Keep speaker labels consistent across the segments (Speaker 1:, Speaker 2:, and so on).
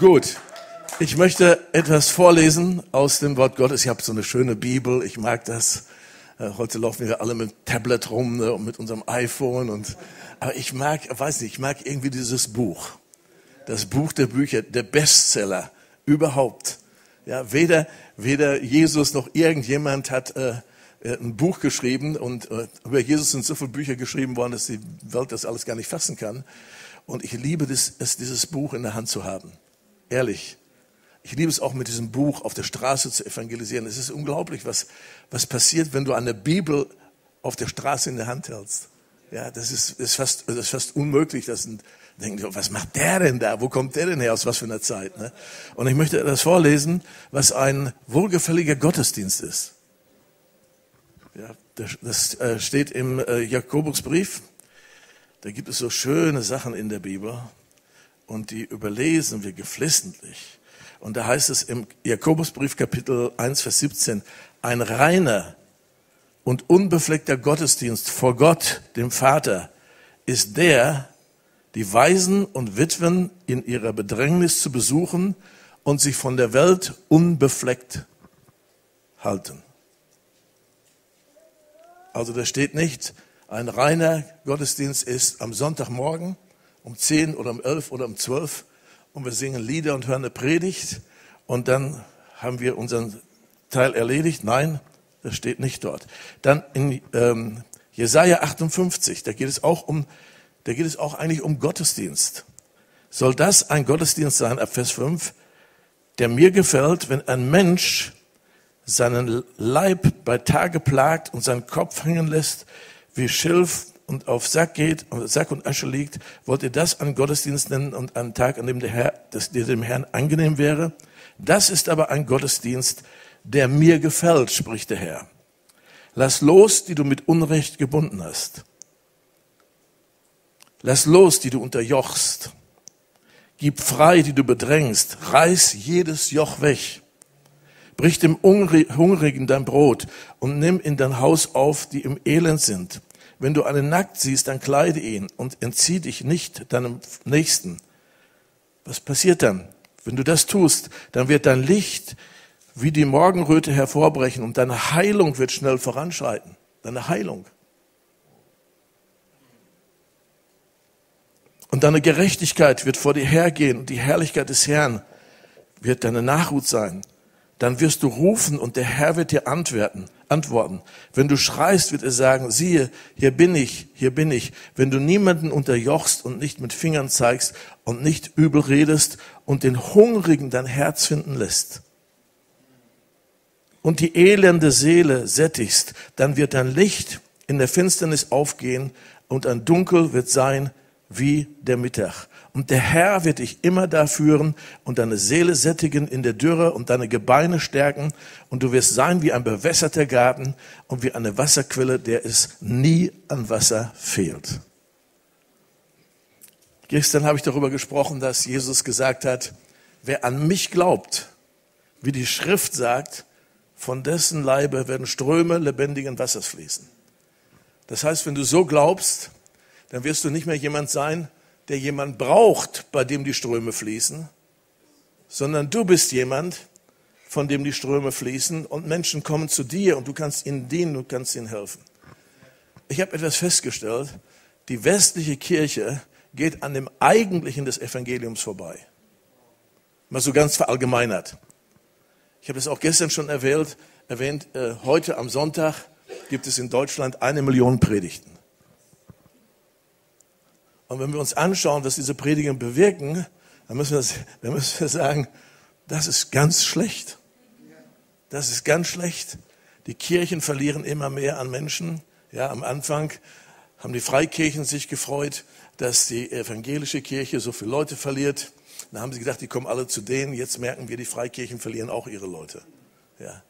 Speaker 1: Gut. Ich möchte etwas vorlesen aus dem Wort Gottes. Ich habe so eine schöne Bibel. Ich mag das. Äh, heute laufen wir alle mit Tablet rum ne, und mit unserem iPhone. Und, aber ich mag, weiß nicht, ich mag irgendwie dieses Buch. Das Buch der Bücher, der Bestseller überhaupt. Ja, weder, weder Jesus noch irgendjemand hat äh, äh ein Buch geschrieben und äh, über Jesus sind so viele Bücher geschrieben worden, dass die Welt das alles gar nicht fassen kann. Und ich liebe es, dieses Buch in der Hand zu haben. Ehrlich. Ich liebe es auch mit diesem Buch auf der Straße zu evangelisieren. Es ist unglaublich, was, was passiert, wenn du eine Bibel auf der Straße in der Hand hältst. Ja, das ist, ist, fast, das ist fast unmöglich. Das sind, denken, was macht der denn da? Wo kommt der denn her? Aus was für einer Zeit? Ne? Und ich möchte das vorlesen, was ein wohlgefälliger Gottesdienst ist. Ja, das, das äh, steht im äh, Jakobusbrief. Da gibt es so schöne Sachen in der Bibel und die überlesen wir geflissentlich. Und da heißt es im Jakobusbrief Kapitel 1, Vers 17, ein reiner und unbefleckter Gottesdienst vor Gott, dem Vater, ist der, die Waisen und Witwen in ihrer Bedrängnis zu besuchen und sich von der Welt unbefleckt halten. Also da steht nicht, ein reiner Gottesdienst ist am Sonntagmorgen um 10 oder um 11 oder um 12 und wir singen Lieder und hören eine Predigt und dann haben wir unseren Teil erledigt. Nein, das steht nicht dort. Dann in ähm, Jesaja 58, da geht es auch um, da geht es auch eigentlich um Gottesdienst. Soll das ein Gottesdienst sein, ab Vers 5, der mir gefällt, wenn ein Mensch seinen Leib bei Tage plagt und seinen Kopf hängen lässt wie Schilf und auf Sack geht, und Sack und Asche liegt, wollt ihr das einen Gottesdienst nennen und einen Tag, an dem der Herr, das dir dem Herrn angenehm wäre? Das ist aber ein Gottesdienst, der mir gefällt, spricht der Herr. Lass los, die du mit Unrecht gebunden hast. Lass los, die du unterjochst. Gib frei, die du bedrängst. Reiß jedes Joch weg. Brich dem Hungrigen dein Brot und nimm in dein Haus auf, die im Elend sind. Wenn du einen nackt siehst, dann kleide ihn und entzieh dich nicht deinem Nächsten. Was passiert dann? Wenn du das tust, dann wird dein Licht wie die Morgenröte hervorbrechen und deine Heilung wird schnell voranschreiten. Deine Heilung. Und deine Gerechtigkeit wird vor dir hergehen und die Herrlichkeit des Herrn wird deine Nachhut sein dann wirst du rufen und der Herr wird dir antworten. Antworten. Wenn du schreist, wird er sagen, siehe, hier bin ich, hier bin ich. Wenn du niemanden unterjochst und nicht mit Fingern zeigst und nicht übel redest und den Hungrigen dein Herz finden lässt und die elende Seele sättigst, dann wird dein Licht in der Finsternis aufgehen und ein Dunkel wird sein wie der Mittag. Und der Herr wird dich immer da führen und deine Seele sättigen in der Dürre und deine Gebeine stärken. Und du wirst sein wie ein bewässerter Garten und wie eine Wasserquelle, der es nie an Wasser fehlt. Gestern habe ich darüber gesprochen, dass Jesus gesagt hat, wer an mich glaubt, wie die Schrift sagt, von dessen Leibe werden Ströme lebendigen Wassers fließen. Das heißt, wenn du so glaubst, dann wirst du nicht mehr jemand sein, der jemand braucht, bei dem die Ströme fließen, sondern du bist jemand, von dem die Ströme fließen und Menschen kommen zu dir und du kannst ihnen dienen, du kannst ihnen helfen. Ich habe etwas festgestellt, die westliche Kirche geht an dem Eigentlichen des Evangeliums vorbei. Mal so ganz verallgemeinert. Ich habe das auch gestern schon erwähnt, erwähnt äh, heute am Sonntag gibt es in Deutschland eine Million Predigten. Und wenn wir uns anschauen, was diese Prediger bewirken, dann müssen wir, dann müssen wir sagen, das ist ganz schlecht. Das ist ganz schlecht. Die Kirchen verlieren immer mehr an Menschen. Ja, am Anfang haben die Freikirchen sich gefreut, dass die evangelische Kirche so viele Leute verliert. Dann haben sie gedacht, die kommen alle zu denen. Jetzt merken wir, die Freikirchen verlieren auch ihre Leute. Ja.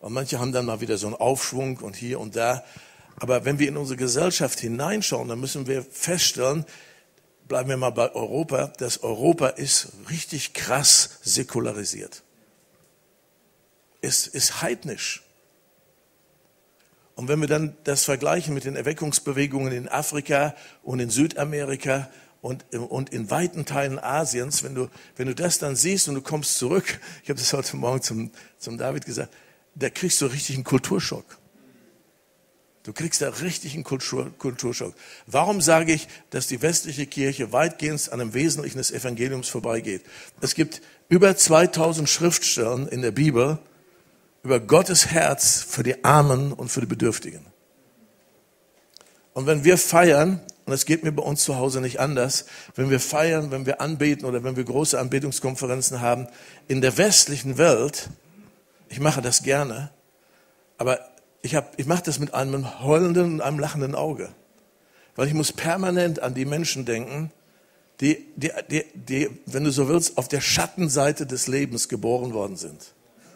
Speaker 1: Und manche haben dann mal wieder so einen Aufschwung und hier und da. Aber wenn wir in unsere Gesellschaft hineinschauen, dann müssen wir feststellen, bleiben wir mal bei Europa, dass Europa ist richtig krass säkularisiert. Es ist heidnisch. Und wenn wir dann das vergleichen mit den Erweckungsbewegungen in Afrika und in Südamerika und, und in weiten Teilen Asiens, wenn du, wenn du das dann siehst und du kommst zurück, ich habe das heute Morgen zum, zum David gesagt, da kriegst du richtig einen Kulturschock. Du kriegst da richtig einen Kultur, Kulturschock. Warum sage ich, dass die westliche Kirche weitgehend an einem Wesentlichen des Evangeliums vorbeigeht? Es gibt über 2000 Schriftstellen in der Bibel über Gottes Herz für die Armen und für die Bedürftigen. Und wenn wir feiern, und es geht mir bei uns zu Hause nicht anders, wenn wir feiern, wenn wir anbeten oder wenn wir große Anbetungskonferenzen haben, in der westlichen Welt, ich mache das gerne, aber ich, hab, ich mache das mit einem heulenden und einem lachenden Auge. Weil ich muss permanent an die Menschen denken, die, die, die, die, wenn du so willst, auf der Schattenseite des Lebens geboren worden sind.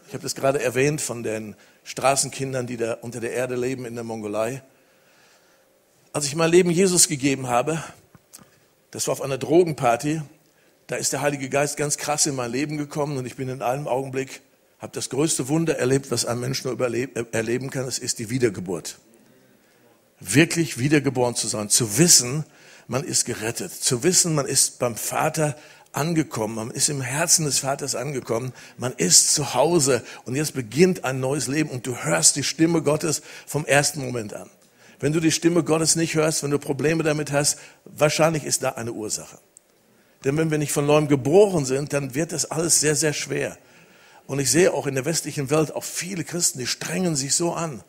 Speaker 1: Ich habe das gerade erwähnt von den Straßenkindern, die da unter der Erde leben in der Mongolei. Als ich mein Leben Jesus gegeben habe, das war auf einer Drogenparty, da ist der Heilige Geist ganz krass in mein Leben gekommen und ich bin in einem Augenblick, habe das größte Wunder erlebt, was ein Mensch nur äh, erleben kann, das ist die Wiedergeburt. Wirklich wiedergeboren zu sein, zu wissen, man ist gerettet, zu wissen, man ist beim Vater angekommen, man ist im Herzen des Vaters angekommen, man ist zu Hause und jetzt beginnt ein neues Leben und du hörst die Stimme Gottes vom ersten Moment an. Wenn du die Stimme Gottes nicht hörst, wenn du Probleme damit hast, wahrscheinlich ist da eine Ursache. Denn wenn wir nicht von neuem geboren sind, dann wird das alles sehr, sehr schwer. Und ich sehe auch in der westlichen Welt auch viele Christen, die strengen sich so an.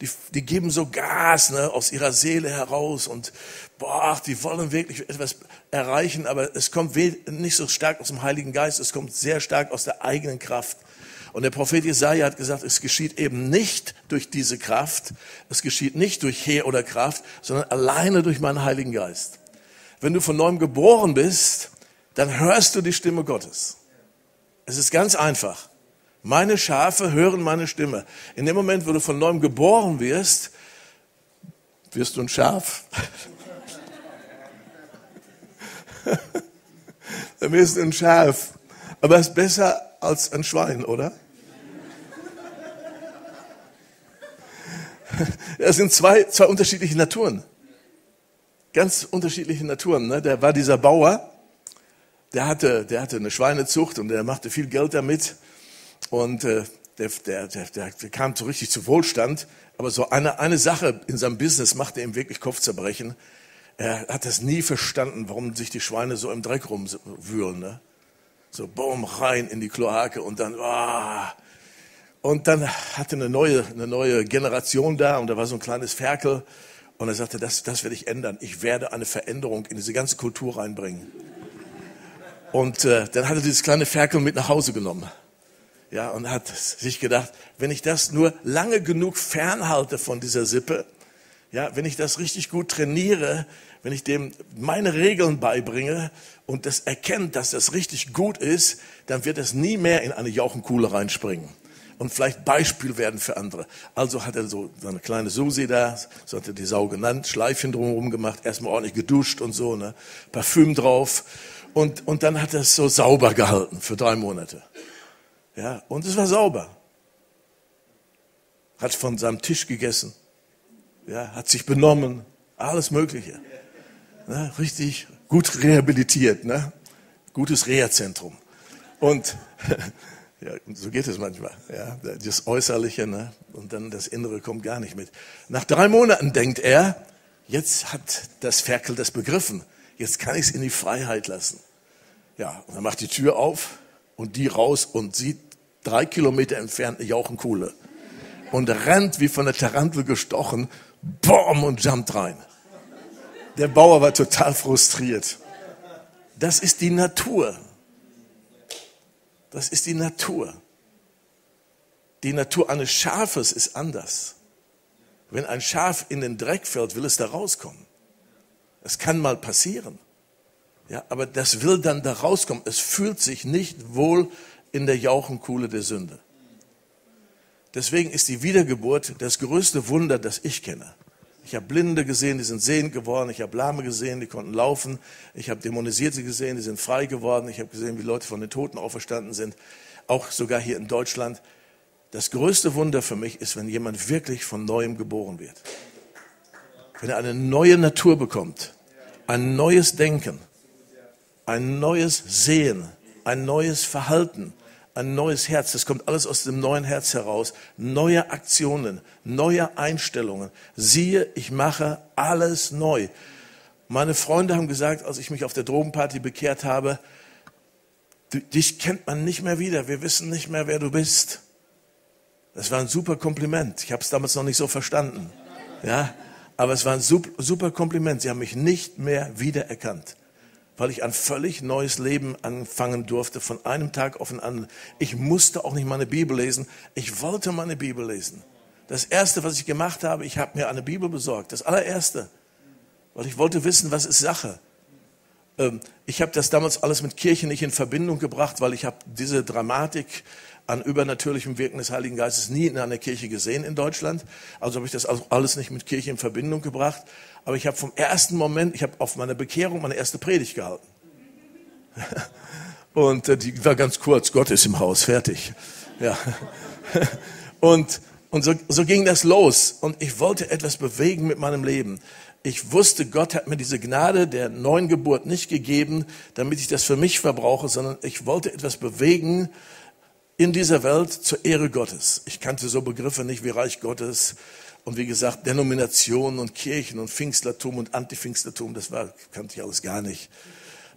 Speaker 1: Die, die geben so Gas ne, aus ihrer Seele heraus und boah, die wollen wirklich etwas erreichen, aber es kommt nicht so stark aus dem Heiligen Geist, es kommt sehr stark aus der eigenen Kraft. Und der Prophet Jesaja hat gesagt, es geschieht eben nicht durch diese Kraft, es geschieht nicht durch Heer oder Kraft, sondern alleine durch meinen Heiligen Geist. Wenn du von neuem geboren bist, dann hörst du die Stimme Gottes. Es ist ganz einfach. Meine Schafe hören meine Stimme. In dem Moment, wo du von neuem geboren wirst, wirst du ein Schaf. Dann wirst du ein Schaf. Aber es ist besser als ein Schwein, oder? Das sind zwei, zwei unterschiedliche Naturen. Ganz unterschiedliche Naturen. Ne? Da war dieser Bauer, der hatte, der hatte eine Schweinezucht und der machte viel Geld damit. Und äh, der, der, der, der kam so richtig zu Wohlstand. Aber so eine, eine Sache in seinem Business machte ihm wirklich Kopfzerbrechen. Er hat das nie verstanden, warum sich die Schweine so im Dreck rumwühlen. Ne? So, boom, rein in die Kloake und dann, ah. Und dann hatte eine neue, eine neue Generation da und da war so ein kleines Ferkel. Und er sagte, das, das werde ich ändern. Ich werde eine Veränderung in diese ganze Kultur reinbringen. Und äh, dann hat er dieses kleine Ferkel mit nach Hause genommen. Ja, und hat sich gedacht, wenn ich das nur lange genug fernhalte von dieser Sippe, ja, wenn ich das richtig gut trainiere, wenn ich dem meine Regeln beibringe und das erkennt, dass das richtig gut ist, dann wird es nie mehr in eine Jauchenkuhle reinspringen und vielleicht Beispiel werden für andere. Also hat er so eine kleine Susi da, so hat er die Sau genannt, Schleifchen drumherum gemacht, erstmal ordentlich geduscht und so, ne, Parfüm drauf und, und dann hat er es so sauber gehalten für drei Monate. Ja, und es war sauber. Hat von seinem Tisch gegessen, ja, hat sich benommen, alles Mögliche. Ne, richtig gut rehabilitiert, ne? gutes Reha-Zentrum. Und ja, so geht es manchmal. Ja, das Äußerliche ne? und dann das Innere kommt gar nicht mit. Nach drei Monaten denkt er, jetzt hat das Ferkel das begriffen. Jetzt kann ich es in die Freiheit lassen. Ja, und er macht die Tür auf und die raus und sieht drei Kilometer entfernt eine Jauchenkuhle und rennt wie von der Tarantel gestochen, boom und jumpt rein. Der Bauer war total frustriert. Das ist die Natur. Das ist die Natur. Die Natur eines Schafes ist anders. Wenn ein Schaf in den Dreck fällt, will es da rauskommen. Es kann mal passieren. Ja, aber das will dann da rauskommen. Es fühlt sich nicht wohl in der Jauchenkuhle der Sünde. Deswegen ist die Wiedergeburt das größte Wunder, das ich kenne. Ich habe Blinde gesehen, die sind sehend geworden. Ich habe Lahme gesehen, die konnten laufen. Ich habe Dämonisierte gesehen, die sind frei geworden. Ich habe gesehen, wie Leute von den Toten auferstanden sind. Auch sogar hier in Deutschland. Das größte Wunder für mich ist, wenn jemand wirklich von Neuem geboren wird. Wenn er eine neue Natur bekommt. ein neues Denken, ein neues Sehen, ein neues Verhalten, ein neues Herz. Das kommt alles aus dem neuen Herz heraus. Neue Aktionen, neue Einstellungen. Siehe, ich mache alles neu. Meine Freunde haben gesagt, als ich mich auf der Drogenparty bekehrt habe, dich kennt man nicht mehr wieder. Wir wissen nicht mehr, wer du bist. Das war ein super Kompliment. Ich habe es damals noch nicht so verstanden. Ja, aber es war ein super Kompliment. Sie haben mich nicht mehr wiedererkannt weil ich ein völlig neues Leben anfangen durfte von einem Tag auf den anderen. Ich musste auch nicht meine Bibel lesen. Ich wollte meine Bibel lesen. Das erste, was ich gemacht habe, ich habe mir eine Bibel besorgt. Das allererste. Weil ich wollte wissen, was ist Sache. Ähm, ich habe das damals alles mit Kirche nicht in Verbindung gebracht, weil ich habe diese Dramatik an übernatürlichem Wirken des Heiligen Geistes nie in einer Kirche gesehen in Deutschland. Also habe ich das alles nicht mit Kirche in Verbindung gebracht. Aber ich habe vom ersten Moment, ich habe auf meiner Bekehrung meine erste Predigt gehalten. Und äh, die war ganz kurz, Gott ist im Haus, fertig. Ja. Und, und so, so ging das los. Und ich wollte etwas bewegen mit meinem Leben. Ich wusste, Gott hat mir diese Gnade der neuen Geburt nicht gegeben, damit ich das für mich verbrauche, sondern ich wollte etwas bewegen in dieser Welt zur Ehre Gottes. Ich kannte so Begriffe nicht wie Reich Gottes, und wie gesagt, Denominationen und Kirchen und Pfingstlertum und Anti-Pfingstlertum, das war, kannte ich alles gar nicht.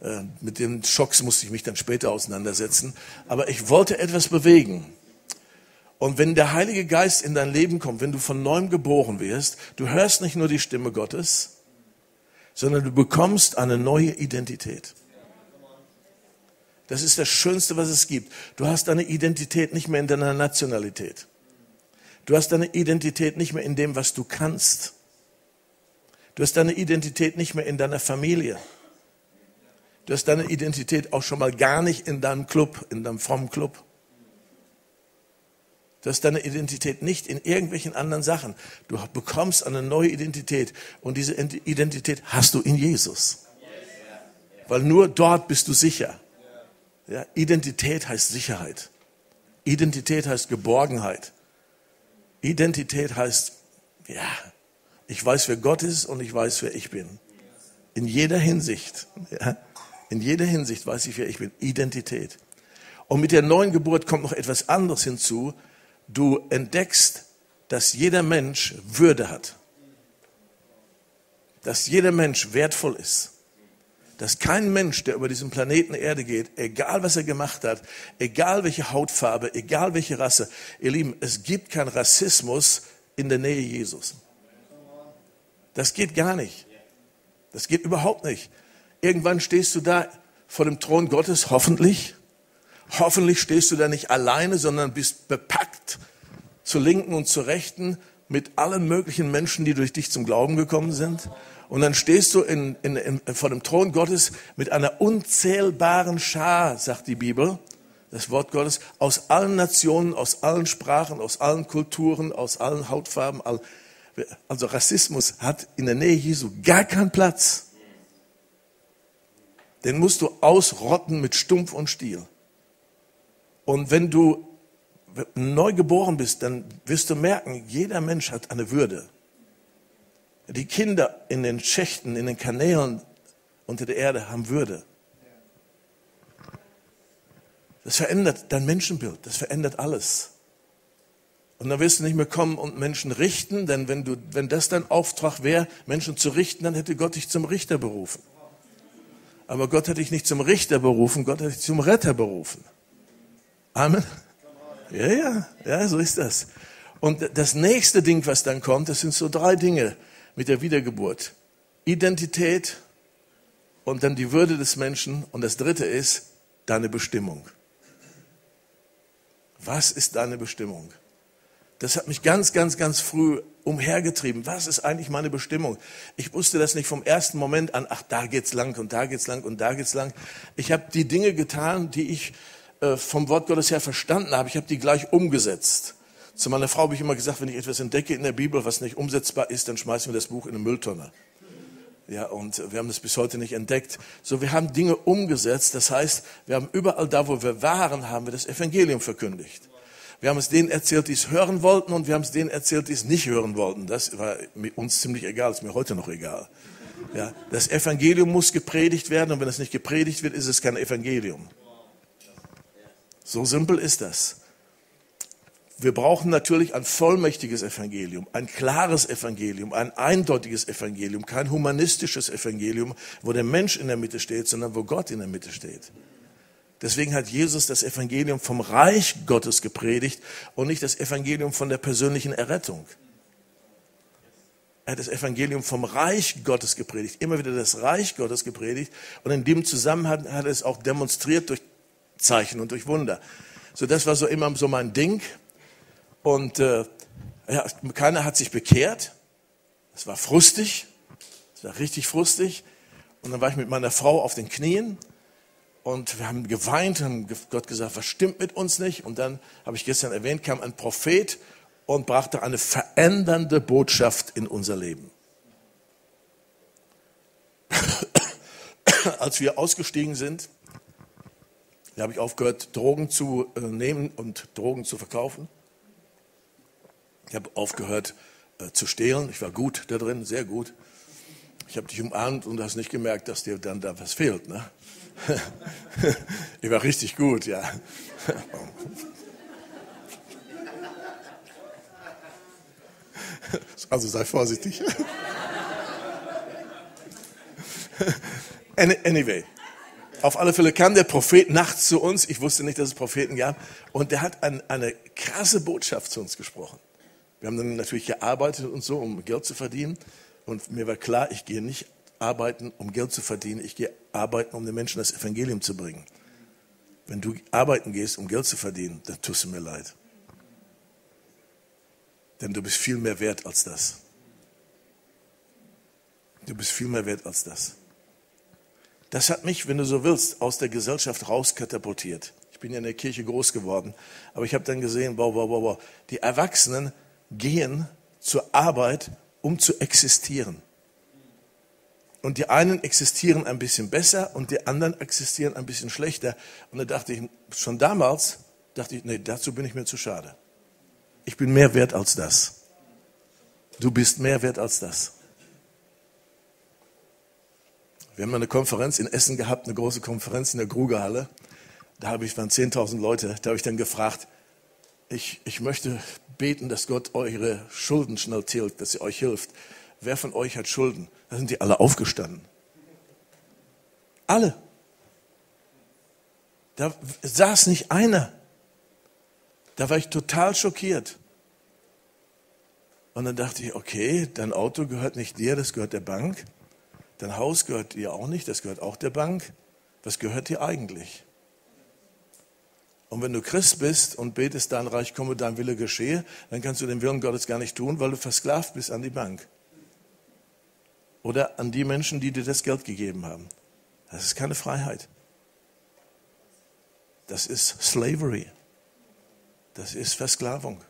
Speaker 1: Äh, mit den Schocks musste ich mich dann später auseinandersetzen. Aber ich wollte etwas bewegen. Und wenn der Heilige Geist in dein Leben kommt, wenn du von neuem geboren wirst, du hörst nicht nur die Stimme Gottes, sondern du bekommst eine neue Identität. Das ist das Schönste, was es gibt. Du hast deine Identität nicht mehr in deiner Nationalität. Du hast deine Identität nicht mehr in dem, was du kannst. Du hast deine Identität nicht mehr in deiner Familie. Du hast deine Identität auch schon mal gar nicht in deinem Club, in deinem frommen Club. Du hast deine Identität nicht in irgendwelchen anderen Sachen. Du bekommst eine neue Identität und diese Identität hast du in Jesus. Weil nur dort bist du sicher. Ja, Identität heißt Sicherheit. Identität heißt Geborgenheit. Identität heißt, ja, ich weiß, wer Gott ist und ich weiß, wer ich bin. In jeder Hinsicht. Ja, in jeder Hinsicht weiß ich, wer ich bin. Identität. Und mit der neuen Geburt kommt noch etwas anderes hinzu. Du entdeckst, dass jeder Mensch Würde hat. Dass jeder Mensch wertvoll ist dass kein Mensch, der über diesen Planeten Erde geht, egal was er gemacht hat, egal welche Hautfarbe, egal welche Rasse, ihr Lieben, es gibt keinen Rassismus in der Nähe Jesus. Das geht gar nicht. Das geht überhaupt nicht. Irgendwann stehst du da vor dem Thron Gottes, hoffentlich. Hoffentlich stehst du da nicht alleine, sondern bist bepackt zur Linken und zur Rechten mit allen möglichen Menschen, die durch dich zum Glauben gekommen sind. Und dann stehst du in, in, in, vor dem Thron Gottes mit einer unzählbaren Schar, sagt die Bibel, das Wort Gottes, aus allen Nationen, aus allen Sprachen, aus allen Kulturen, aus allen Hautfarben. Also Rassismus hat in der Nähe Jesu gar keinen Platz. Den musst du ausrotten mit Stumpf und Stiel. Und wenn du neu geboren bist, dann wirst du merken, jeder Mensch hat eine Würde. Die Kinder in den Schächten, in den Kanälen unter der Erde haben Würde. Das verändert dein Menschenbild, das verändert alles. Und dann wirst du nicht mehr kommen und Menschen richten, denn wenn, du, wenn das dein Auftrag wäre, Menschen zu richten, dann hätte Gott dich zum Richter berufen. Aber Gott hat dich nicht zum Richter berufen, Gott hat dich zum Retter berufen. Amen. Ja, ja, ja, so ist das. Und das nächste Ding, was dann kommt, das sind so drei Dinge mit der Wiedergeburt. Identität und dann die Würde des Menschen. Und das dritte ist deine Bestimmung. Was ist deine Bestimmung? Das hat mich ganz, ganz, ganz früh umhergetrieben. Was ist eigentlich meine Bestimmung? Ich wusste das nicht vom ersten Moment an. Ach, da geht's lang und da geht's lang und da geht's lang. Ich habe die Dinge getan, die ich äh, vom Wort Gottes her verstanden habe. Ich habe die gleich umgesetzt. Zu meiner Frau habe ich immer gesagt, wenn ich etwas entdecke in der Bibel, was nicht umsetzbar ist, dann schmeißen wir das Buch in eine Mülltonne. Ja, und wir haben das bis heute nicht entdeckt. So, wir haben Dinge umgesetzt. Das heißt, wir haben überall da, wo wir waren, haben wir das Evangelium verkündigt. Wir haben es denen erzählt, die es hören wollten, und wir haben es denen erzählt, die es nicht hören wollten. Das war uns ziemlich egal, ist mir heute noch egal. Ja, das Evangelium muss gepredigt werden und wenn es nicht gepredigt wird, ist es kein Evangelium. So simpel ist das. Wir brauchen natürlich ein vollmächtiges Evangelium, ein klares Evangelium, ein eindeutiges Evangelium, kein humanistisches Evangelium, wo der Mensch in der Mitte steht, sondern wo Gott in der Mitte steht. Deswegen hat Jesus das Evangelium vom Reich Gottes gepredigt und nicht das Evangelium von der persönlichen Errettung. Er hat das Evangelium vom Reich Gottes gepredigt, immer wieder das Reich Gottes gepredigt und in dem Zusammenhang hat er es auch demonstriert durch Zeichen und durch Wunder. So, das war so immer so mein Ding. Und äh, ja, keiner hat sich bekehrt. Es war frustig, es war richtig frustig. Und dann war ich mit meiner Frau auf den Knien und wir haben geweint, haben Gott gesagt, was stimmt mit uns nicht? Und dann habe ich gestern erwähnt, kam ein Prophet und brachte eine verändernde Botschaft in unser Leben. Als wir ausgestiegen sind, habe ich aufgehört, Drogen zu äh, nehmen und Drogen zu verkaufen. Ich habe aufgehört äh, zu stehlen. Ich war gut da drin, sehr gut. Ich habe dich umarmt und hast nicht gemerkt, dass dir dann da was fehlt. Ne? ich war richtig gut, ja. Also sei vorsichtig. Anyway, auf alle Fälle kam der Prophet nachts zu uns. Ich wusste nicht, dass es Propheten gab. Und der hat ein, eine krasse Botschaft zu uns gesprochen. Wir haben dann natürlich gearbeitet und so, um Geld zu verdienen. Und mir war klar, ich gehe nicht arbeiten, um Geld zu verdienen. Ich gehe arbeiten, um den Menschen das Evangelium zu bringen. Wenn du arbeiten gehst, um Geld zu verdienen, dann tust du mir leid. Denn du bist viel mehr wert als das. Du bist viel mehr wert als das. Das hat mich, wenn du so willst, aus der Gesellschaft rauskatapultiert. Ich bin ja in der Kirche groß geworden, aber ich habe dann gesehen, wow, wow, wow, wow. Die Erwachsenen gehen zur Arbeit, um zu existieren. Und die einen existieren ein bisschen besser und die anderen existieren ein bisschen schlechter. Und da dachte ich, schon damals, dachte ich, nee, dazu bin ich mir zu schade. Ich bin mehr wert als das. Du bist mehr wert als das. Wir haben eine Konferenz in Essen gehabt, eine große Konferenz in der Grugerhalle. Da habe ich, waren 10.000 Leute, da habe ich dann gefragt, ich, ich möchte beten, dass Gott eure Schulden schnell tilgt, dass er euch hilft. Wer von euch hat Schulden? Da sind die alle aufgestanden. Alle. Da saß nicht einer. Da war ich total schockiert. Und dann dachte ich, okay, dein Auto gehört nicht dir, das gehört der Bank. Dein Haus gehört dir auch nicht, das gehört auch der Bank. Was gehört dir eigentlich? Und wenn du Christ bist und betest, dein Reich komme, dein Wille geschehe, dann kannst du den Willen Gottes gar nicht tun, weil du versklavt bist an die Bank oder an die Menschen, die dir das Geld gegeben haben. Das ist keine Freiheit. Das ist Slavery. Das ist Versklavung.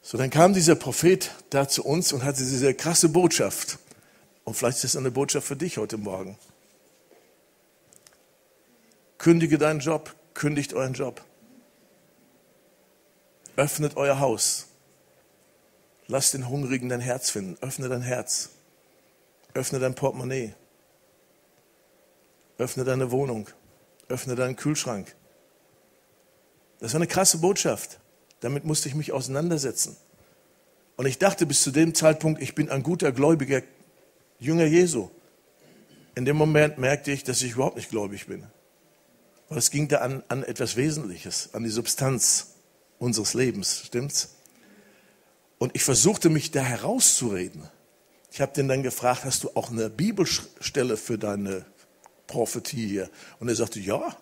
Speaker 1: So, dann kam dieser Prophet da zu uns und hatte diese krasse Botschaft. Und vielleicht ist das eine Botschaft für dich heute Morgen. Kündige deinen Job, kündigt euren Job. Öffnet euer Haus. Lass den Hungrigen dein Herz finden. Öffne dein Herz. Öffne dein Portemonnaie. Öffne deine Wohnung. Öffne deinen Kühlschrank. Das war eine krasse Botschaft. Damit musste ich mich auseinandersetzen. Und ich dachte bis zu dem Zeitpunkt, ich bin ein guter gläubiger Jünger Jesu. In dem Moment merkte ich, dass ich überhaupt nicht gläubig bin. Weil es ging da an, an etwas Wesentliches, an die Substanz unseres Lebens. Stimmt's? Und ich versuchte mich da herauszureden. Ich habe den dann gefragt, hast du auch eine Bibelstelle für deine Prophetie hier? Und er sagte, ja.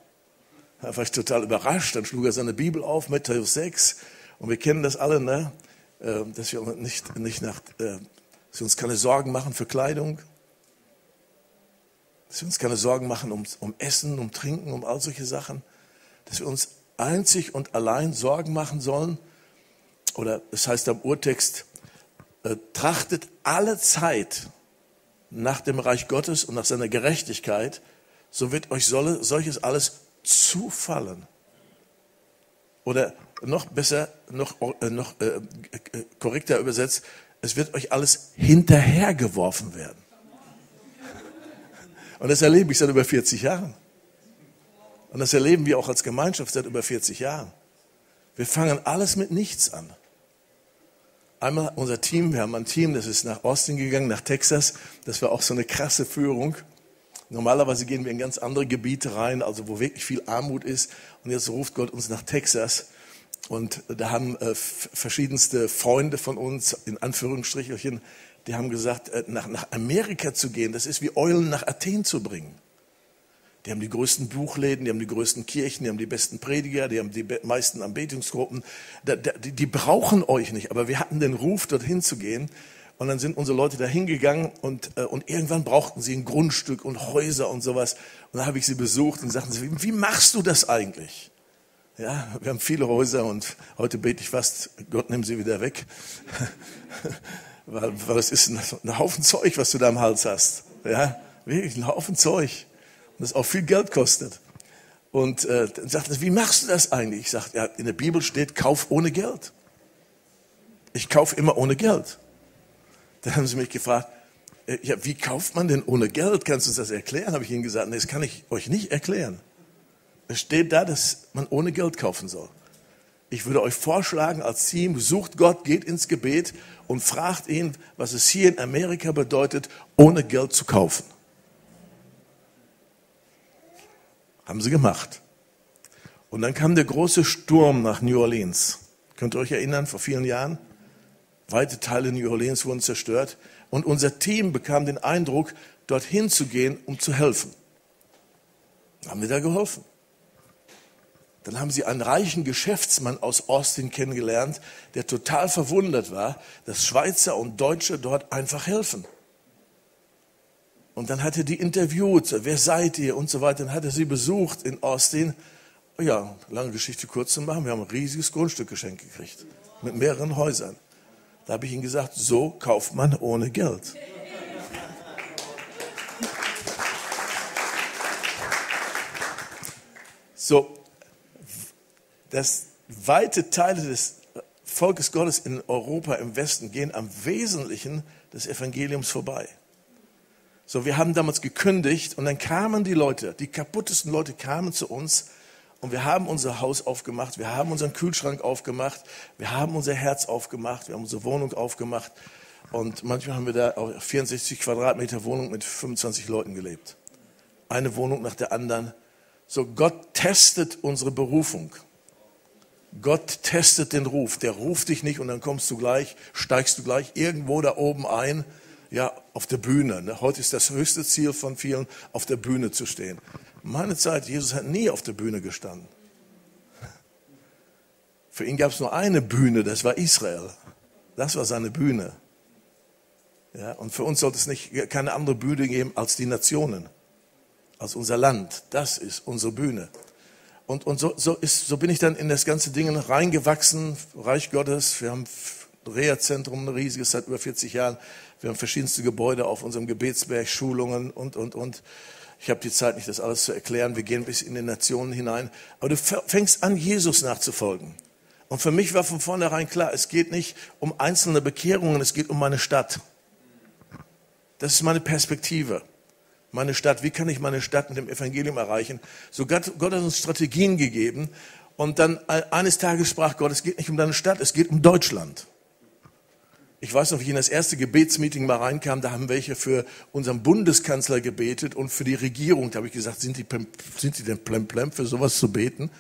Speaker 1: Da war ich total überrascht. Dann schlug er seine Bibel auf, Matthäus 6. Und wir kennen das alle, ne? Ähm, dass wir nicht, nicht nach, äh, dass wir uns keine Sorgen machen für Kleidung. Dass wir uns keine Sorgen machen um, um Essen, um Trinken, um all solche Sachen. Dass wir uns einzig und allein Sorgen machen sollen oder es heißt am Urtext, äh, trachtet alle Zeit nach dem Reich Gottes und nach seiner Gerechtigkeit, so wird euch solle, solches alles zufallen. Oder noch besser, noch, äh, noch äh, äh korrekter übersetzt, Es wird euch alles hinterhergeworfen werden. Und das erlebe ich seit über 40 Jahren. Und das erleben wir auch als Gemeinschaft seit über 40 Jahren. Wir fangen alles mit nichts an. Einmal unser Team, wir haben ein Team, das ist nach Austin gegangen, nach Texas. Das war auch so eine krasse Führung. Normalerweise gehen wir in ganz andere Gebiete rein, also wo wirklich viel Armut ist. Und jetzt ruft Gott uns nach Texas. Und da haben äh, verschiedenste Freunde von uns, in Anführungsstrichelchen, die haben gesagt, äh, nach, nach Amerika zu gehen, das ist wie Eulen nach Athen zu bringen. Die haben die größten Buchläden, die haben die größten Kirchen, die haben die besten Prediger, die haben die meisten Anbetungsgruppen. Die, die brauchen euch nicht, aber wir hatten den Ruf, dorthin zu gehen. Und dann sind unsere Leute da hingegangen und, äh, und irgendwann brauchten sie ein Grundstück und Häuser und sowas. Und dann habe ich sie besucht und sagten sie, wie machst du das eigentlich? Ja, wir haben viele Häuser und heute bete ich fast, Gott nimm sie wieder weg. weil, weil es ist ein, Haufen Zeug, was du da am Hals hast. Ja, wirklich ein Haufen Zeug das auch viel Geld kostet. Und äh, dann sagt er, wie machst du das eigentlich? Ich sage, ja, in der Bibel steht, kauf ohne Geld. Ich kaufe immer ohne Geld. Dann haben sie mich gefragt, äh, ja, wie kauft man denn ohne Geld? Kannst du uns das erklären? Habe ich ihnen gesagt, nee, das kann ich euch nicht erklären. Es steht da, dass man ohne Geld kaufen soll. Ich würde euch vorschlagen, als Team, sucht Gott, geht ins Gebet und fragt ihn, was es hier in Amerika bedeutet, ohne Geld zu kaufen. Haben sie gemacht. Und dann kam der große Sturm nach New Orleans. Könnt ihr euch erinnern, vor vielen Jahren? Weite Teile New Orleans wurden zerstört. Und unser Team bekam den Eindruck, dorthin zu gehen, um zu helfen. Haben wir da geholfen? Dann haben sie einen reichen Geschäftsmann aus Austin kennengelernt, der total verwundert war, dass Schweizer und Deutsche dort einfach helfen. Und dann hat er die interviewt, wer seid ihr und so weiter. Dann hat er sie besucht in Austin. Ja, lange Geschichte kurz zu machen, wir haben ein riesiges Grundstück geschenkt gekriegt. Mit mehreren Häusern. Da habe ich ihm gesagt, so kauft man ohne Geld. So, dass weite Teile des Volkes Gottes in Europa im Westen gehen am Wesentlichen des Evangeliums vorbei. So, wir haben damals gekündigt und dann kamen die Leute, die kaputtesten Leute kamen zu uns und wir haben unser Haus aufgemacht, wir haben unseren Kühlschrank aufgemacht, wir haben unser Herz aufgemacht, wir haben unsere Wohnung aufgemacht und manchmal haben wir da auf 64 Quadratmeter Wohnung mit 25 Leuten gelebt. Eine Wohnung nach der anderen. So, Gott testet unsere Berufung. Gott testet den Ruf. Der ruft dich nicht und dann kommst du gleich, steigst du gleich irgendwo da oben ein ja, auf der Bühne. Ne? Heute ist das höchste Ziel von vielen, auf der Bühne zu stehen. Meine Zeit, Jesus hat nie auf der Bühne gestanden. Für ihn gab es nur eine Bühne, das war Israel. Das war seine Bühne. Ja, und für uns sollte es nicht, keine andere Bühne geben als die Nationen, als unser Land. Das ist unsere Bühne. Und, und so, so, ist, so bin ich dann in das ganze Ding reingewachsen, Reich Gottes. Wir haben Reha-Zentrum, ein riesiges, seit über 40 Jahren. Wir haben verschiedenste Gebäude auf unserem Gebetsberg, Schulungen und, und, und. Ich habe die Zeit nicht, das alles zu erklären. Wir gehen bis in die Nationen hinein. Aber du fängst an, Jesus nachzufolgen. Und für mich war von vornherein klar, es geht nicht um einzelne Bekehrungen, es geht um meine Stadt. Das ist meine Perspektive. Meine Stadt, wie kann ich meine Stadt mit dem Evangelium erreichen? So Gott, Gott hat uns Strategien gegeben. Und dann eines Tages sprach Gott, es geht nicht um deine Stadt, es geht um Deutschland. Ich weiß noch, wie ich in das erste Gebetsmeeting mal reinkam, da haben welche für unseren Bundeskanzler gebetet und für die Regierung. Da habe ich gesagt, sind die, sind die denn plemplem für sowas zu beten?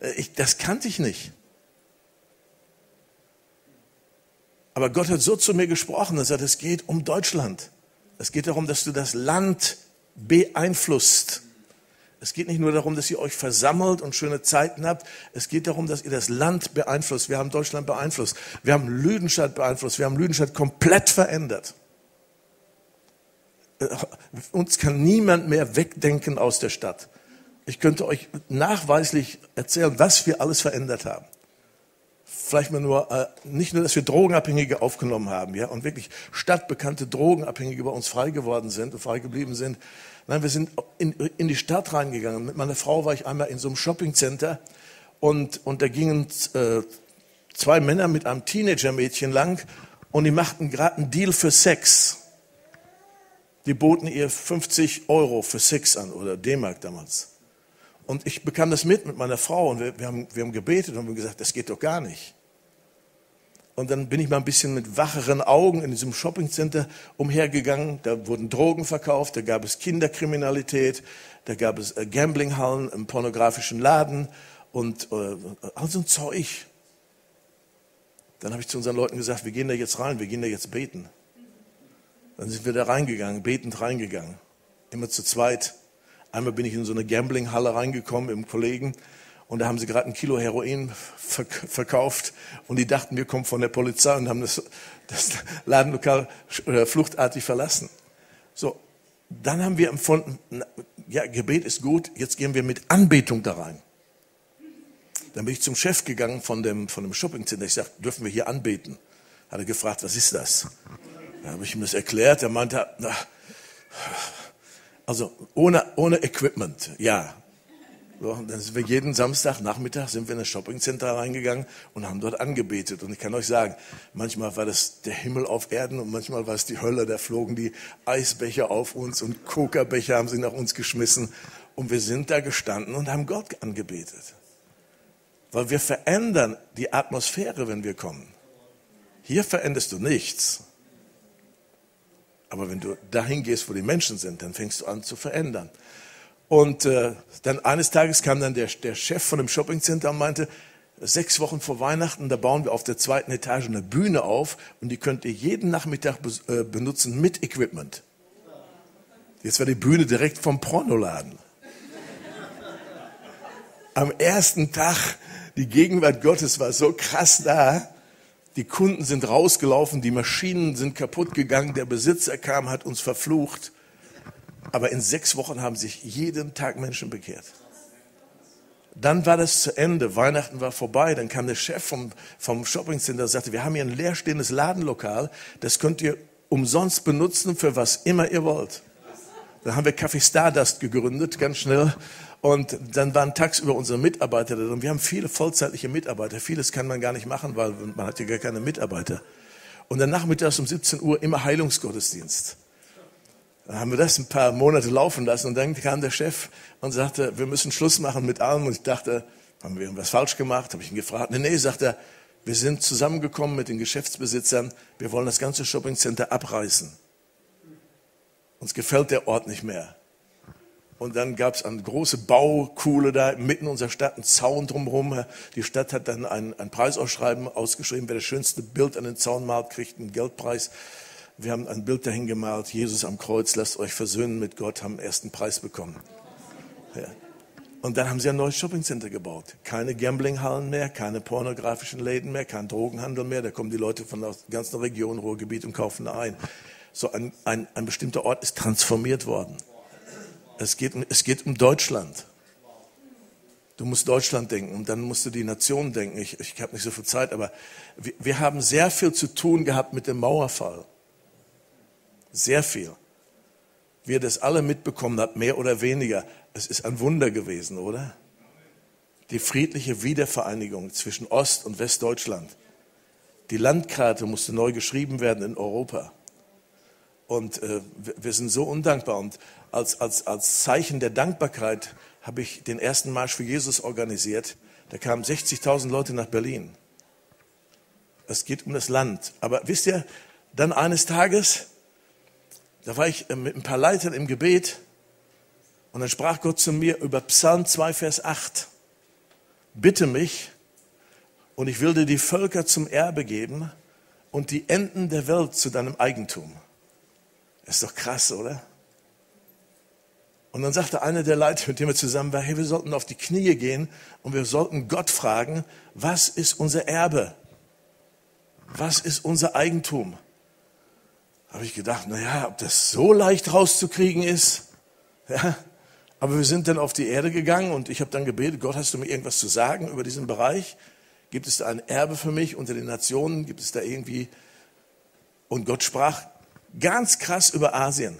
Speaker 1: Äh, ich, das kannte ich nicht. Aber Gott hat so zu mir gesprochen, dass er, es geht um Deutschland. Es geht darum, dass du das Land beeinflusst. Es geht nicht nur darum, dass ihr euch versammelt und schöne Zeiten habt. Es geht darum, dass ihr das Land beeinflusst. Wir haben Deutschland beeinflusst. Wir haben Lüdenstadt beeinflusst. Wir haben Lüdenstadt komplett verändert. Äh, uns kann niemand mehr wegdenken aus der Stadt. Ich könnte euch nachweislich erzählen, was wir alles verändert haben. Vielleicht mal nur, äh, nicht nur, dass wir Drogenabhängige aufgenommen haben, ja, und wirklich stadtbekannte Drogenabhängige bei uns frei geworden sind und frei geblieben sind, Nein, wir sind in, in die Stadt reingegangen. Mit meiner Frau war ich einmal in so einem Shoppingcenter und, und da gingen äh, zwei Männer mit einem Teenager-Mädchen lang und die machten gerade einen Deal für Sex. Die boten ihr 50 Euro für Sex an oder D-Mark damals. Und ich bekam das mit mit meiner Frau und wir, wir, haben, wir haben gebetet und haben gesagt, das geht doch gar nicht. Und dann bin ich mal ein bisschen mit wacheren Augen in diesem Shoppingcenter umhergegangen. Da wurden Drogen verkauft, da gab es Kinderkriminalität, da gab es äh, Gamblinghallen im pornografischen Laden und äh, all so ein Zeug. Dann habe ich zu unseren Leuten gesagt, wir gehen da jetzt rein, wir gehen da jetzt beten. Dann sind wir da reingegangen, betend reingegangen. Immer zu zweit. Einmal bin ich in so eine Gamblinghalle reingekommen im Kollegen und da haben sie gerade ein Kilo Heroin verkauft und die dachten, wir kommen von der Polizei und haben das, das Ladenlokal fluchtartig verlassen. So, dann haben wir empfunden, ja, Gebet ist gut, jetzt gehen wir mit Anbetung da rein. Dann bin ich zum Chef gegangen von dem, von dem Shoppingcenter. Ich sagte, dürfen wir hier anbeten? Hat er gefragt, was ist das? Da habe ich ihm das erklärt. Er meinte, na, also ohne, ohne Equipment, ja. So, dann sind wir jeden Samstagnachmittag sind wir in das Shoppingcenter reingegangen und haben dort angebetet. Und ich kann euch sagen, manchmal war das der Himmel auf Erden und manchmal war es die Hölle. Da flogen die Eisbecher auf uns und Coca-Becher haben sie nach uns geschmissen. Und wir sind da gestanden und haben Gott angebetet. Weil wir verändern die Atmosphäre, wenn wir kommen. Hier veränderst du nichts. Aber wenn du dahin gehst, wo die Menschen sind, dann fängst du an zu verändern. Und äh, dann eines Tages kam dann der, der Chef von dem Shoppingcenter und meinte, sechs Wochen vor Weihnachten, da bauen wir auf der zweiten Etage eine Bühne auf und die könnt ihr jeden Nachmittag äh, benutzen mit Equipment. Jetzt war die Bühne direkt vom Pornoladen. Am ersten Tag, die Gegenwart Gottes war so krass da, die Kunden sind rausgelaufen, die Maschinen sind kaputt gegangen, der Besitzer kam, hat uns verflucht. Aber in sechs Wochen haben sich jeden Tag Menschen bekehrt. Dann war das zu Ende, Weihnachten war vorbei, dann kam der Chef vom, vom Shoppingcenter und sagte, wir haben hier ein leerstehendes Ladenlokal, das könnt ihr umsonst benutzen für was immer ihr wollt. Dann haben wir Café Stardust gegründet, ganz schnell. Und dann waren tagsüber unsere Mitarbeiter da drin. Wir haben viele vollzeitliche Mitarbeiter. Vieles kann man gar nicht machen, weil man hat ja gar keine Mitarbeiter. Und dann nachmittags um 17 Uhr immer Heilungsgottesdienst. Dann haben wir das ein paar Monate laufen lassen und dann kam der Chef und sagte, wir müssen Schluss machen mit allem. Und ich dachte, haben wir irgendwas falsch gemacht? Habe ich ihn gefragt. Nee, nee, sagt er, wir sind zusammengekommen mit den Geschäftsbesitzern. Wir wollen das ganze Shoppingcenter abreißen. Uns gefällt der Ort nicht mehr. Und dann gab es eine große Baukuhle da mitten in unserer Stadt, einen Zaun drumherum. Die Stadt hat dann ein, ein Preisausschreiben ausgeschrieben. Wer das schönste Bild an den Zaun malt, kriegt einen Geldpreis. Wir haben ein Bild dahin gemalt, Jesus am Kreuz, lasst euch versöhnen mit Gott, haben ersten Preis bekommen. Ja. Und dann haben sie ein neues Shoppingcenter gebaut. Keine Gamblinghallen mehr, keine pornografischen Läden mehr, kein Drogenhandel mehr. Da kommen die Leute von der ganzen Region, Ruhrgebiet und kaufen da ein. So ein, ein, ein bestimmter Ort ist transformiert worden. Es geht, es geht um Deutschland. Du musst Deutschland denken und dann musst du die Nation denken. Ich, ich habe nicht so viel Zeit, aber wir, wir haben sehr viel zu tun gehabt mit dem Mauerfall. Sehr viel. Wie ihr das alle mitbekommen habt, mehr oder weniger. Es ist ein Wunder gewesen, oder? Die friedliche Wiedervereinigung zwischen Ost- und Westdeutschland. Die Landkarte musste neu geschrieben werden in Europa. Und äh, wir sind so undankbar. Und als, als, als Zeichen der Dankbarkeit habe ich den ersten Marsch für Jesus organisiert. Da kamen 60.000 Leute nach Berlin. Es geht um das Land. Aber wisst ihr, dann eines Tages da war ich äh, mit ein paar Leitern im Gebet und dann sprach Gott zu mir über Psalm 2, Vers 8. Bitte mich und ich will dir die Völker zum Erbe geben und die Enden der Welt zu deinem Eigentum. ist doch krass, oder? Und dann sagte einer der Leiter, mit dem wir zusammen waren, hey, wir sollten auf die Knie gehen und wir sollten Gott fragen, was ist unser Erbe? Was ist unser Eigentum? habe ich gedacht, na ja, ob das so leicht rauszukriegen ist. Ja, aber wir sind dann auf die Erde gegangen und ich habe dann gebetet, Gott, hast du mir irgendwas zu sagen über diesen Bereich? Gibt es da ein Erbe für mich unter den Nationen? Gibt es da irgendwie? Und Gott sprach ganz krass über Asien,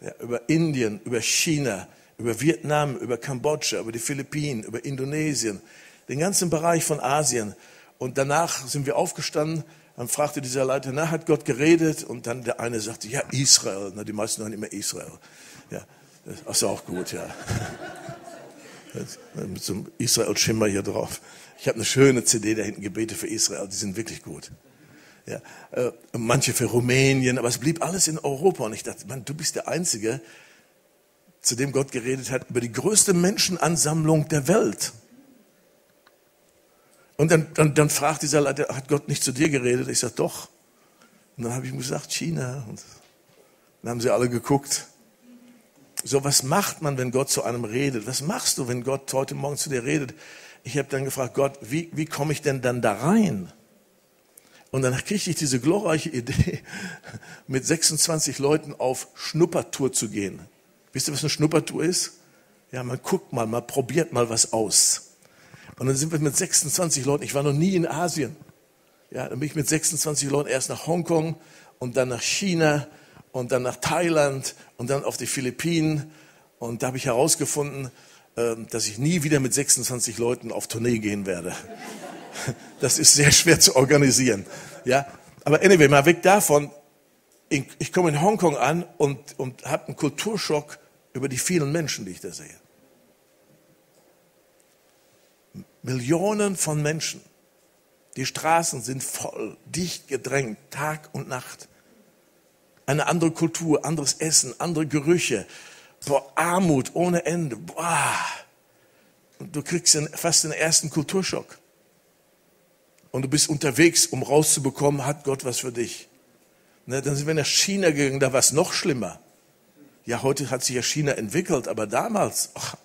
Speaker 1: ja, über Indien, über China, über Vietnam, über Kambodscha, über die Philippinen, über Indonesien, den ganzen Bereich von Asien. Und danach sind wir aufgestanden Dann fragte dieser Leiter, na, hat Gott geredet? Und dann der eine sagte, ja, Israel. Na, die meisten hören immer Israel. Ja, das ist auch gut, ja. Mit so einem Israel-Schimmer hier drauf. Ich habe eine schöne CD da hinten, Gebete für Israel, die sind wirklich gut. Ja, äh, manche für Rumänien, aber es blieb alles in Europa. Und ich dachte, Mann, du bist der Einzige, zu dem Gott geredet hat, über die größte Menschenansammlung der Welt. Und dann, dann, dann fragt dieser Leiter, hat Gott nicht zu dir geredet? Ich sage, doch. Und dann habe ich ihm gesagt, China. Und dann haben sie alle geguckt. So, was macht man, wenn Gott zu einem redet? Was machst du, wenn Gott heute Morgen zu dir redet? Ich habe dann gefragt, Gott, wie, wie komme ich denn dann da rein? Und dann kriegte ich diese glorreiche Idee, mit 26 Leuten auf Schnuppertour zu gehen. Wisst ihr, was eine Schnuppertour ist? Ja, man guckt mal, man probiert mal was aus. Und dann sind wir mit 26 Leuten, ich war noch nie in Asien. Ja, dann bin ich mit 26 Leuten erst nach Hongkong und dann nach China und dann nach Thailand und dann auf die Philippinen. Und da habe ich herausgefunden, ähm, dass ich nie wieder mit 26 Leuten auf Tournee gehen werde. Das ist sehr schwer zu organisieren. Ja, aber anyway, mal weg davon. Ich komme in Hongkong an und, und habe einen Kulturschock über die vielen Menschen, die ich da sehe. Millionen von Menschen. Die Straßen sind voll, dicht gedrängt, Tag und Nacht. Eine andere Kultur, anderes Essen, andere Gerüche. Boah, Armut ohne Ende. Boah. Und du kriegst fast den ersten Kulturschock. Und du bist unterwegs, um rauszubekommen, hat Gott was für dich. Ne, dann sind wir nach China gegangen, da war es noch schlimmer. Ja, heute hat sich ja China entwickelt, aber damals, ach,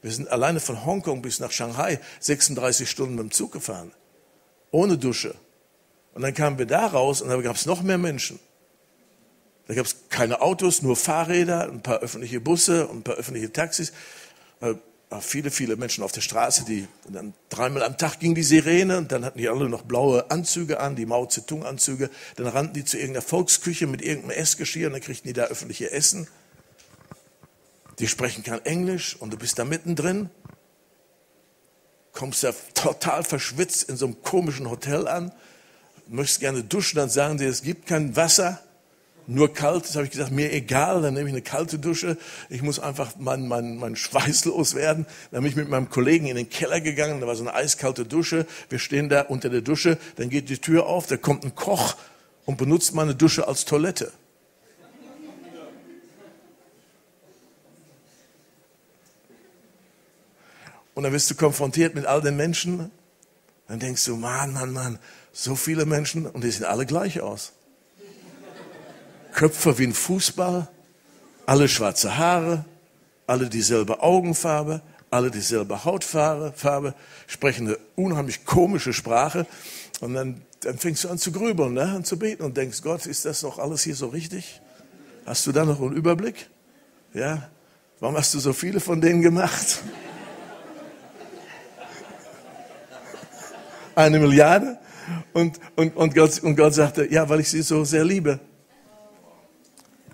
Speaker 1: wir sind alleine von Hongkong bis nach Shanghai 36 Stunden mit dem Zug gefahren. Ohne Dusche. Und dann kamen wir da raus und da gab es noch mehr Menschen. Da gab es keine Autos, nur Fahrräder, ein paar öffentliche Busse und ein paar öffentliche Taxis. Äh, viele, viele Menschen auf der Straße, die dann dreimal am Tag ging die Sirene und dann hatten die alle noch blaue Anzüge an, die Mao Zedong-Anzüge. Dann rannten die zu irgendeiner Volksküche mit irgendeinem Essgeschirr und dann kriegten die da öffentliche Essen. Die sprechen kein Englisch und du bist da mittendrin, kommst ja total verschwitzt in so einem komischen Hotel an, möchtest gerne duschen, dann sagen sie, es gibt kein Wasser, nur kalt. Das habe ich gesagt, mir egal, dann nehme ich eine kalte Dusche. Ich muss einfach meinen mein, mein Schweiß loswerden. Dann bin ich mit meinem Kollegen in den Keller gegangen, da war so eine eiskalte Dusche. Wir stehen da unter der Dusche, dann geht die Tür auf, da kommt ein Koch und benutzt meine Dusche als Toilette. Und dann wirst du konfrontiert mit all den Menschen. Dann denkst du, Mann, Mann, Mann, so viele Menschen und die sehen alle gleich aus. Köpfe wie ein Fußball, alle schwarze Haare, alle dieselbe Augenfarbe, alle dieselbe Hautfarbe, Farbe, sprechen eine unheimlich komische Sprache. Und dann, dann fängst du an zu grübeln ne? und zu beten und denkst, Gott, ist das noch alles hier so richtig? Hast du da noch einen Überblick? Ja? Warum hast du so viele von denen gemacht? eine Milliarde. Und, und, und, Gott, und Gott sagte, ja, weil ich sie so sehr liebe.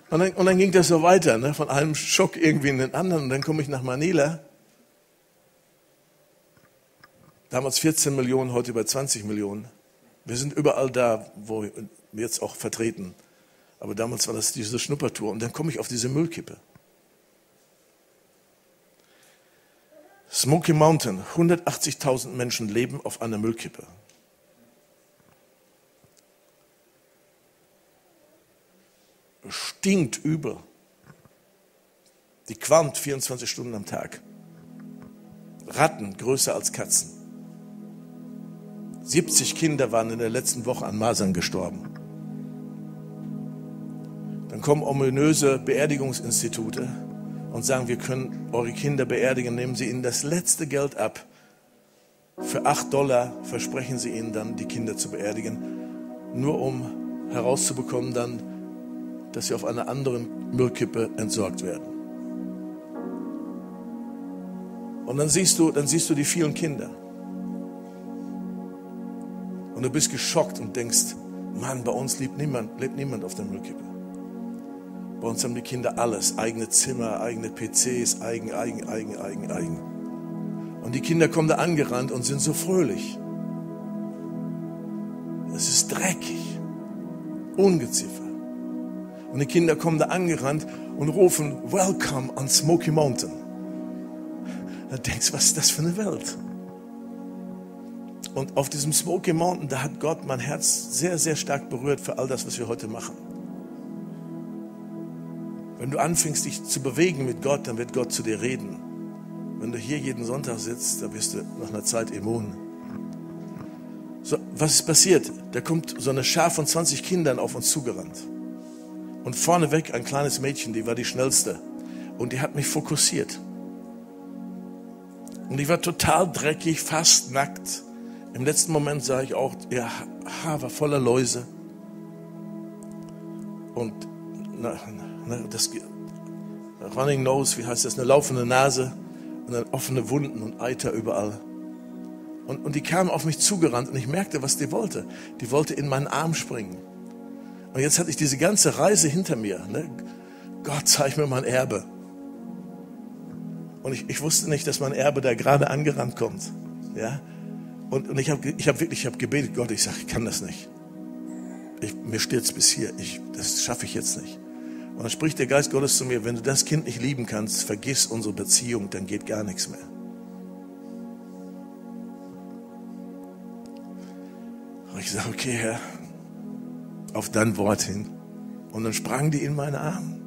Speaker 1: Und dann, und dann ging das so weiter, ne, von einem Schock irgendwie in den anderen. Und dann komme ich nach Manila. Damals 14 Millionen, heute über 20 Millionen. Wir sind überall da, wo wir jetzt auch vertreten. Aber damals war das diese Schnuppertour. Und dann komme ich auf diese Müllkippe. Smoky Mountain, 180.000 Menschen leben auf einer Müllkippe. Stinkt übel. Die qualmt 24 Stunden am Tag. Ratten größer als Katzen. 70 Kinder waren in der letzten Woche an Masern gestorben. Dann kommen ominöse Beerdigungsinstitute und sagen, wir können eure Kinder beerdigen, nehmen sie ihnen das letzte Geld ab. Für acht Dollar versprechen sie ihnen dann, die Kinder zu beerdigen, nur um herauszubekommen dann, dass sie auf einer anderen Müllkippe entsorgt werden. Und dann siehst du, dann siehst du die vielen Kinder. Und du bist geschockt und denkst, Mann, bei uns lebt niemand, lebt niemand auf der Müllkippe. Bei uns haben die Kinder alles, eigene Zimmer, eigene PCs, eigen, eigen, eigen, eigen, eigen. Und die Kinder kommen da angerannt und sind so fröhlich. Es ist dreckig. Ungeziefer. Und die Kinder kommen da angerannt und rufen, Welcome on Smoky Mountain. Da denkst du, was ist das für eine Welt? Und auf diesem Smoky Mountain, da hat Gott mein Herz sehr, sehr stark berührt für all das, was wir heute machen. Wenn du anfängst, dich zu bewegen mit Gott, dann wird Gott zu dir reden. Wenn du hier jeden Sonntag sitzt, dann wirst du nach einer Zeit immun. So, was ist passiert? Da kommt so eine Schar von 20 Kindern auf uns zugerannt. Und vorneweg ein kleines Mädchen, die war die schnellste. Und die hat mich fokussiert. Und ich war total dreckig, fast nackt. Im letzten Moment sah ich auch, ihr Haar war voller Läuse. Und na, na, das Running Nose, wie heißt das, eine laufende Nase und dann offene Wunden und Eiter überall. Und, und die kam auf mich zugerannt und ich merkte, was die wollte. Die wollte in meinen Arm springen. Und jetzt hatte ich diese ganze Reise hinter mir. Ne? Gott, zeig mir mein Erbe. Und ich, ich wusste nicht, dass mein Erbe da gerade angerannt kommt. Ja? Und, und ich habe ich hab wirklich ich hab gebetet, Gott, ich sage, ich kann das nicht. Ich, mir stürzt bis hier. Ich, das schaffe ich jetzt nicht. Und dann spricht der Geist Gottes zu mir, wenn du das Kind nicht lieben kannst, vergiss unsere Beziehung, dann geht gar nichts mehr. Und ich sage, okay, Herr, auf dein Wort hin. Und dann sprang die in meinen Arm.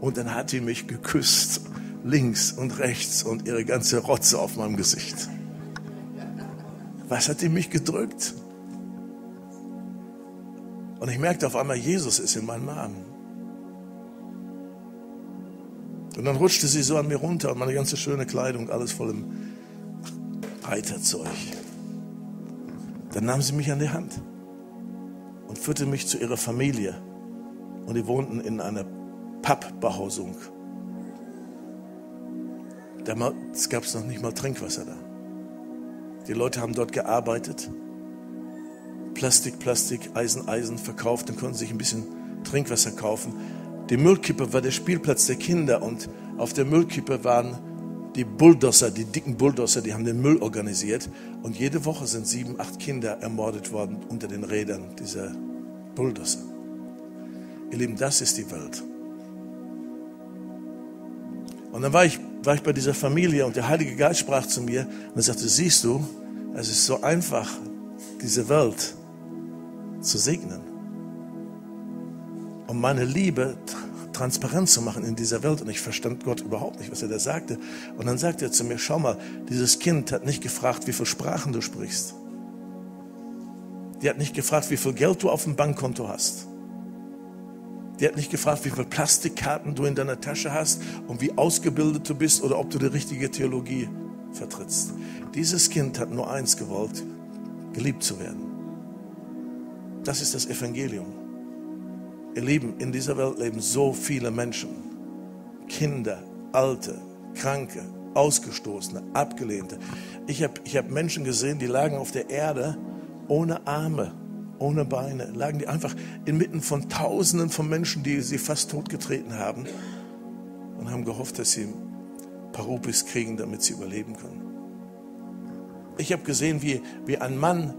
Speaker 1: Und dann hat die mich geküsst, links und rechts und ihre ganze Rotze auf meinem Gesicht. Was hat die mich gedrückt? Und ich merkte auf einmal, Jesus ist in meinem Arm. Und dann rutschte sie so an mir runter und meine ganze schöne Kleidung, alles voll im Reiterzeug. Dann nahm sie mich an die Hand führte mich zu ihrer Familie. Und die wohnten in einer Pappbehausung. Damals gab es noch nicht mal Trinkwasser da. Die Leute haben dort gearbeitet, Plastik, Plastik, Eisen, Eisen verkauft, dann konnten sich ein bisschen Trinkwasser kaufen. Die Müllkippe war der Spielplatz der Kinder und auf der Müllkippe waren die Bulldozer, die dicken Bulldozer, die haben den Müll organisiert. Und jede Woche sind sieben, acht Kinder ermordet worden unter den Rädern dieser Bulldozer. Ihr Lieben, das ist die Welt. Und dann war ich, war ich bei dieser Familie und der Heilige Geist sprach zu mir und er sagte, siehst du, es ist so einfach, diese Welt zu segnen. Und meine Liebe transparent zu machen in dieser Welt. Und ich verstand Gott überhaupt nicht, was er da sagte. Und dann sagte er zu mir, schau mal, dieses Kind hat nicht gefragt, wie viele Sprachen du sprichst. Die hat nicht gefragt, wie viel Geld du auf dem Bankkonto hast. Die hat nicht gefragt, wie viele Plastikkarten du in deiner Tasche hast und wie ausgebildet du bist oder ob du die richtige Theologie vertrittst. Dieses Kind hat nur eins gewollt, geliebt zu werden. Das ist das Evangelium. Ihr Lieben, in dieser Welt leben so viele Menschen. Kinder, Alte, Kranke, Ausgestoßene, Abgelehnte. Ich habe ich hab Menschen gesehen, die lagen auf der Erde ohne Arme, ohne Beine. Lagen die einfach inmitten von Tausenden von Menschen, die sie fast totgetreten haben und haben gehofft, dass sie ein paar Rupis kriegen, damit sie überleben können. Ich habe gesehen, wie, wie ein Mann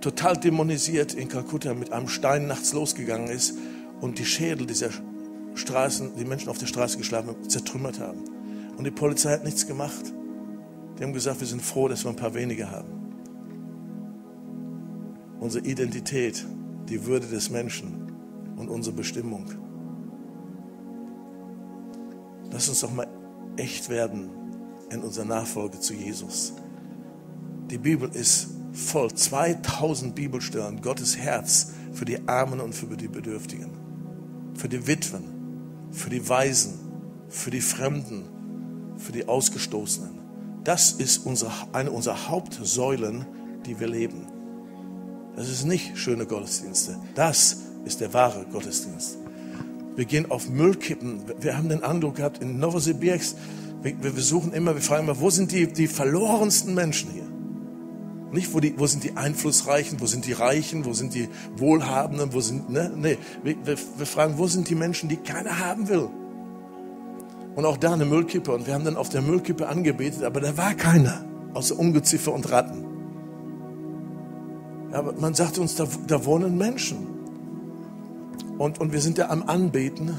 Speaker 1: total dämonisiert in Kalkutta mit einem Stein nachts losgegangen ist und die Schädel dieser Straßen, die Menschen auf der Straße geschlafen haben, zertrümmert haben. Und die Polizei hat nichts gemacht. Die haben gesagt, wir sind froh, dass wir ein paar wenige haben. Unsere Identität, die Würde des Menschen und unsere Bestimmung. Lass uns doch mal echt werden in unserer Nachfolge zu Jesus. Die Bibel ist voll 2000 Bibelstellen, Gottes Herz für die Armen und für die Bedürftigen, für die Witwen, für die Waisen, für die Fremden, für die Ausgestoßenen. Das ist unsere, eine unserer Hauptsäulen, die wir leben. Das ist nicht schöne Gottesdienste. Das ist der wahre Gottesdienst. Wir gehen auf Müllkippen. Wir haben den Eindruck gehabt, in Novosibirsk, wir, wir suchen immer, wir fragen immer, wo sind die, die verlorensten Menschen hier? Nicht, wo, die, wo sind die Einflussreichen, wo sind die Reichen, wo sind die Wohlhabenden, wo sind, ne? Nee, wir, wir, wir fragen, wo sind die Menschen, die keiner haben will? Und auch da eine Müllkippe. Und wir haben dann auf der Müllkippe angebetet, aber da war keiner, außer Ungeziefer und Ratten. Aber man sagte uns, da, da wohnen Menschen. Und, und wir sind da am Anbeten.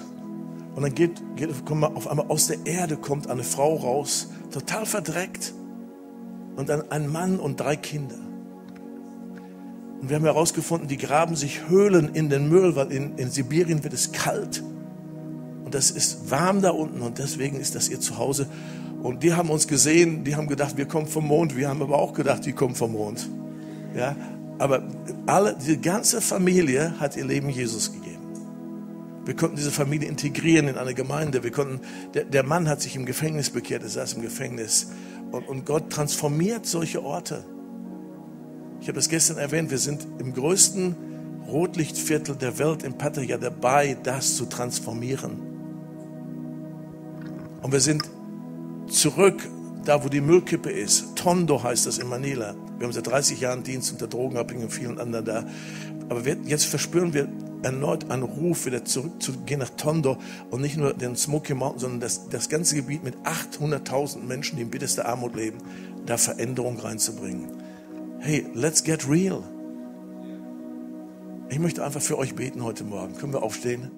Speaker 1: Und dann geht, geht kommt auf einmal aus der Erde kommt eine Frau raus, total verdreckt. Und dann ein Mann und drei Kinder. Und wir haben herausgefunden, die graben sich Höhlen in den Müll, weil in, in Sibirien wird es kalt. Und das ist warm da unten und deswegen ist das ihr Zuhause. Und die haben uns gesehen, die haben gedacht, wir kommen vom Mond. Wir haben aber auch gedacht, die kommen vom Mond. Ja, aber alle, die ganze Familie hat ihr Leben Jesus gegeben. Wir konnten diese Familie integrieren in eine Gemeinde. Wir konnten, der, der Mann hat sich im Gefängnis bekehrt, er saß im Gefängnis. Und, und Gott transformiert solche Orte. Ich habe das gestern erwähnt, wir sind im größten Rotlichtviertel der Welt in Pattaya dabei, das zu transformieren. Und wir sind zurück da, wo die Müllkippe ist. Tondo heißt das in Manila. Wir haben seit 30 Jahren Dienst unter Drogenabhängigen und vielen anderen da. Aber wir, jetzt verspüren wir erneut einen Ruf, wieder zurückzugehen nach Tondo und nicht nur den Smoky Mountain, sondern das, das ganze Gebiet mit 800.000 Menschen, die in bitterster Armut leben, da Veränderung reinzubringen. Hey, let's get real. Ich möchte einfach für euch beten heute Morgen. Können wir aufstehen?